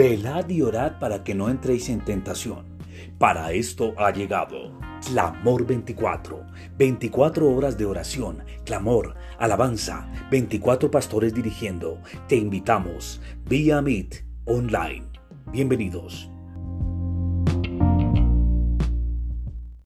Velad y orad para que no entréis en tentación. Para esto ha llegado Clamor 24. 24 horas de oración, clamor, alabanza, 24 pastores dirigiendo. Te invitamos vía Meet online. Bienvenidos.